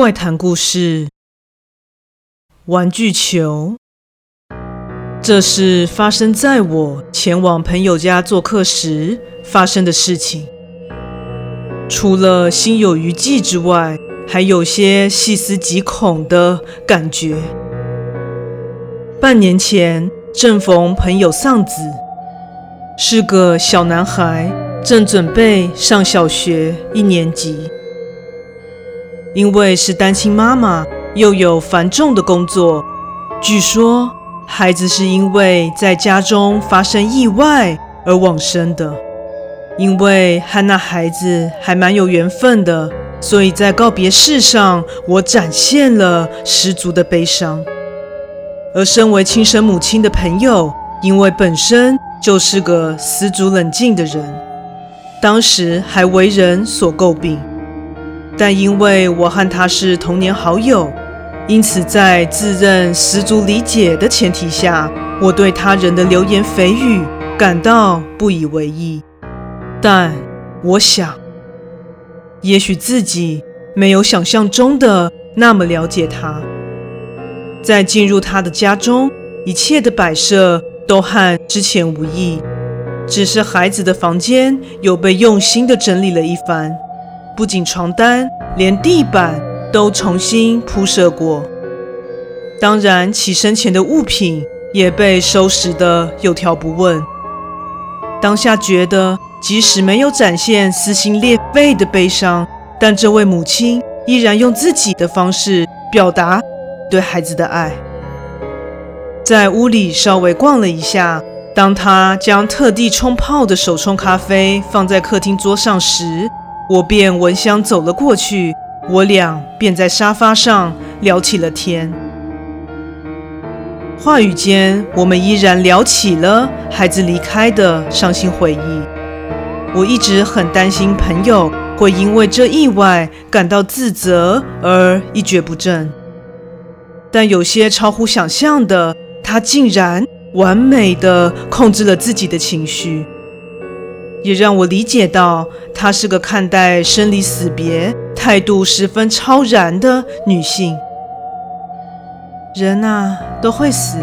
怪谈故事：玩具球。这是发生在我前往朋友家做客时发生的事情。除了心有余悸之外，还有些细思极恐的感觉。半年前，正逢朋友丧子，是个小男孩，正准备上小学一年级。因为是单亲妈妈，又有繁重的工作，据说孩子是因为在家中发生意外而往生的。因为和那孩子还蛮有缘分的，所以在告别式上，我展现了十足的悲伤。而身为亲生母亲的朋友，因为本身就是个十足冷静的人，当时还为人所诟病。但因为我和他是童年好友，因此在自认十足理解的前提下，我对他人的流言蜚语感到不以为意。但我想，也许自己没有想象中的那么了解他。在进入他的家中，一切的摆设都和之前无异，只是孩子的房间有被用心的整理了一番，不仅床单，连地板都重新铺设过。当然，起身前的物品也被收拾得有条不紊。当下觉得，即使没有展现撕心裂肺的悲伤，但这位母亲依然用自己的方式表达。对孩子的爱，在屋里稍微逛了一下。当他将特地冲泡的手冲咖啡放在客厅桌上时，我便闻香走了过去。我俩便在沙发上聊起了天。话语间，我们依然聊起了孩子离开的伤心回忆。我一直很担心朋友会因为这意外感到自责而一蹶不振。但有些超乎想象的，他竟然完美的控制了自己的情绪，也让我理解到她是个看待生离死别态度十分超然的女性。人啊，都会死，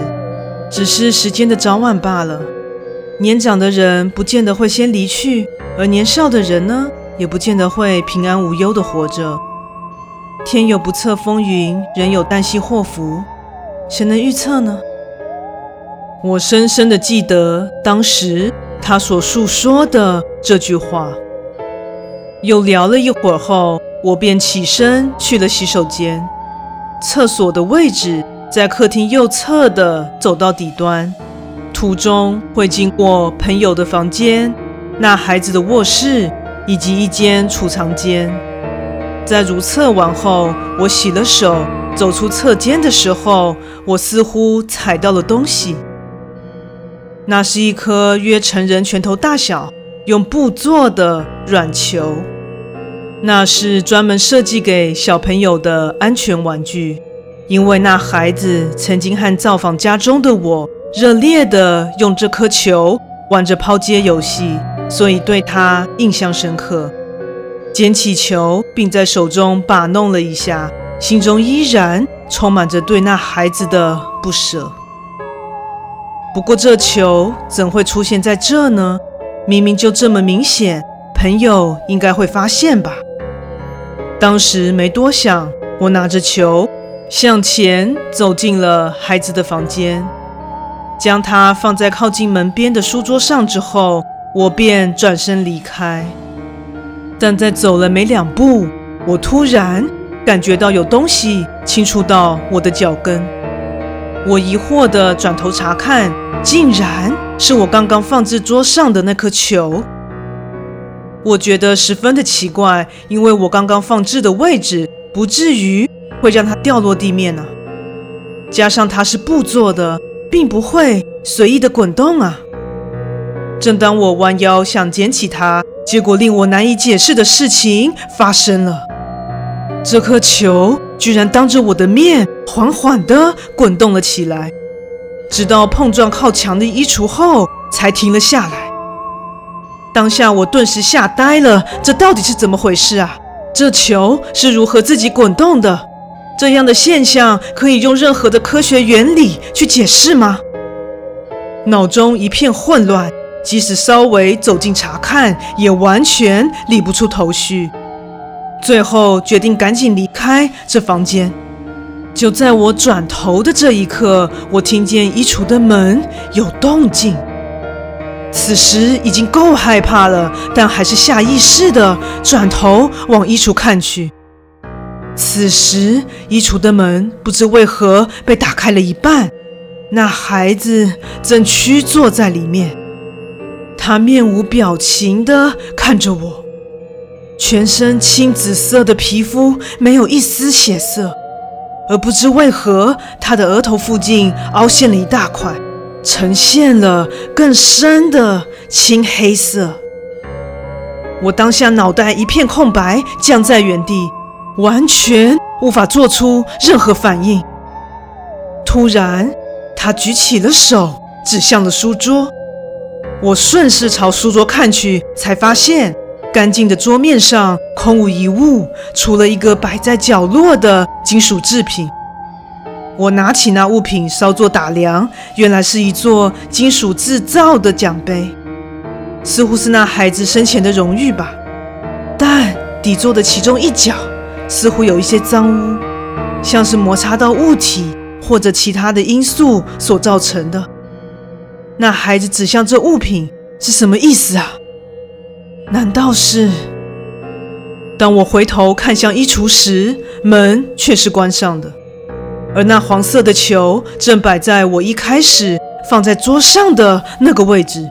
只是时间的早晚罢了。年长的人不见得会先离去，而年少的人呢，也不见得会平安无忧的活着。天有不测风云，人有旦夕祸福，谁能预测呢？我深深的记得当时他所诉说的这句话。又聊了一会儿后，我便起身去了洗手间。厕所的位置在客厅右侧的走道底端，途中会经过朋友的房间、那孩子的卧室以及一间储藏间。在如厕完后，我洗了手，走出厕间的时候，我似乎踩到了东西。那是一颗约成人拳头大小、用布做的软球，那是专门设计给小朋友的安全玩具。因为那孩子曾经和造访家中的我热烈地用这颗球玩着抛接游戏，所以对他印象深刻。捡起球，并在手中把弄了一下，心中依然充满着对那孩子的不舍。不过这球怎会出现在这呢？明明就这么明显，朋友应该会发现吧。当时没多想，我拿着球向前走进了孩子的房间，将它放在靠近门边的书桌上之后，我便转身离开。但在走了没两步，我突然感觉到有东西轻触到我的脚跟。我疑惑地转头查看，竟然是我刚刚放置桌上的那颗球。我觉得十分的奇怪，因为我刚刚放置的位置不至于会让它掉落地面啊。加上它是布做的，并不会随意的滚动啊。正当我弯腰想捡起它，结果令我难以解释的事情发生了。这颗球居然当着我的面缓缓地滚动了起来，直到碰撞靠墙的衣橱后才停了下来。当下我顿时吓呆了，这到底是怎么回事啊？这球是如何自己滚动的？这样的现象可以用任何的科学原理去解释吗？脑中一片混乱，即使稍微走近查看，也完全理不出头绪。最后决定赶紧离开这房间。就在我转头的这一刻，我听见衣橱的门有动静。此时已经够害怕了，但还是下意识的转头往衣橱看去。此时，衣橱的门不知为何被打开了一半，那孩子正屈坐在里面，他面无表情的看着我，全身青紫色的皮肤没有一丝血色，而不知为何他的额头附近凹陷了一大块，呈现了更深的青黑色。我当下脑袋一片空白，僵在原地。完全无法做出任何反应。突然，他举起了手，指向了书桌。我顺势朝书桌看去，才发现干净的桌面上空无一物，除了一个摆在角落的金属制品。我拿起那物品，稍作打量，原来是一座金属制造的奖杯，似乎是那孩子生前的荣誉吧。但底座的其中一角。似乎有一些脏污，像是摩擦到物体或者其他的因素所造成的。那孩子指向这物品是什么意思啊？难道是……当我回头看向衣橱时，门却是关上的，而那黄色的球正摆在我一开始放在桌上的那个位置。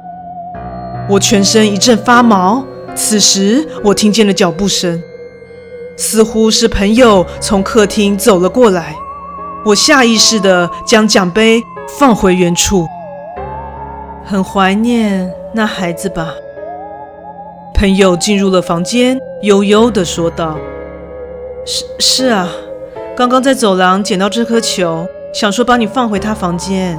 我全身一阵发毛，此时我听见了脚步声。似乎是朋友从客厅走了过来，我下意识地将奖杯放回原处。很怀念那孩子吧？朋友进入了房间，悠悠地说道：“是是啊，刚刚在走廊捡到这颗球，想说帮你放回他房间，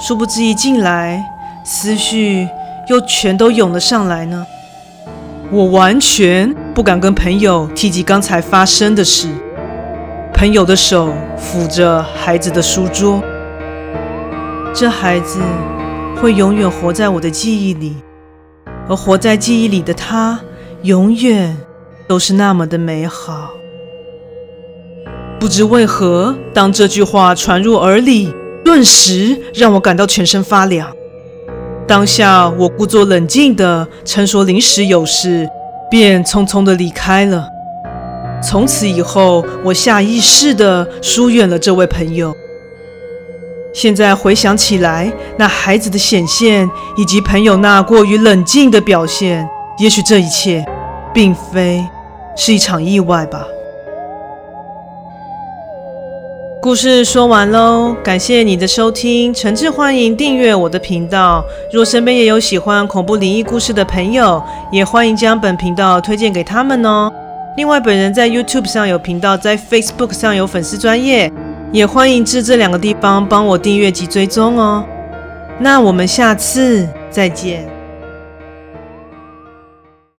殊不知一进来，思绪又全都涌了上来呢。”我完全不敢跟朋友提及刚才发生的事。朋友的手抚着孩子的书桌，这孩子会永远活在我的记忆里，而活在记忆里的他，永远都是那么的美好。不知为何，当这句话传入耳里，顿时让我感到全身发凉。当下，我故作冷静的称说临时有事，便匆匆的离开了。从此以后，我下意识的疏远了这位朋友。现在回想起来，那孩子的显现以及朋友那过于冷静的表现，也许这一切并非是一场意外吧。故事说完喽，感谢你的收听，诚挚欢迎订阅我的频道。若身边也有喜欢恐怖灵异故事的朋友，也欢迎将本频道推荐给他们哦。另外，本人在 YouTube 上有频道，在 Facebook 上有粉丝专业，也欢迎至这两个地方帮我订阅及追踪哦。那我们下次再见。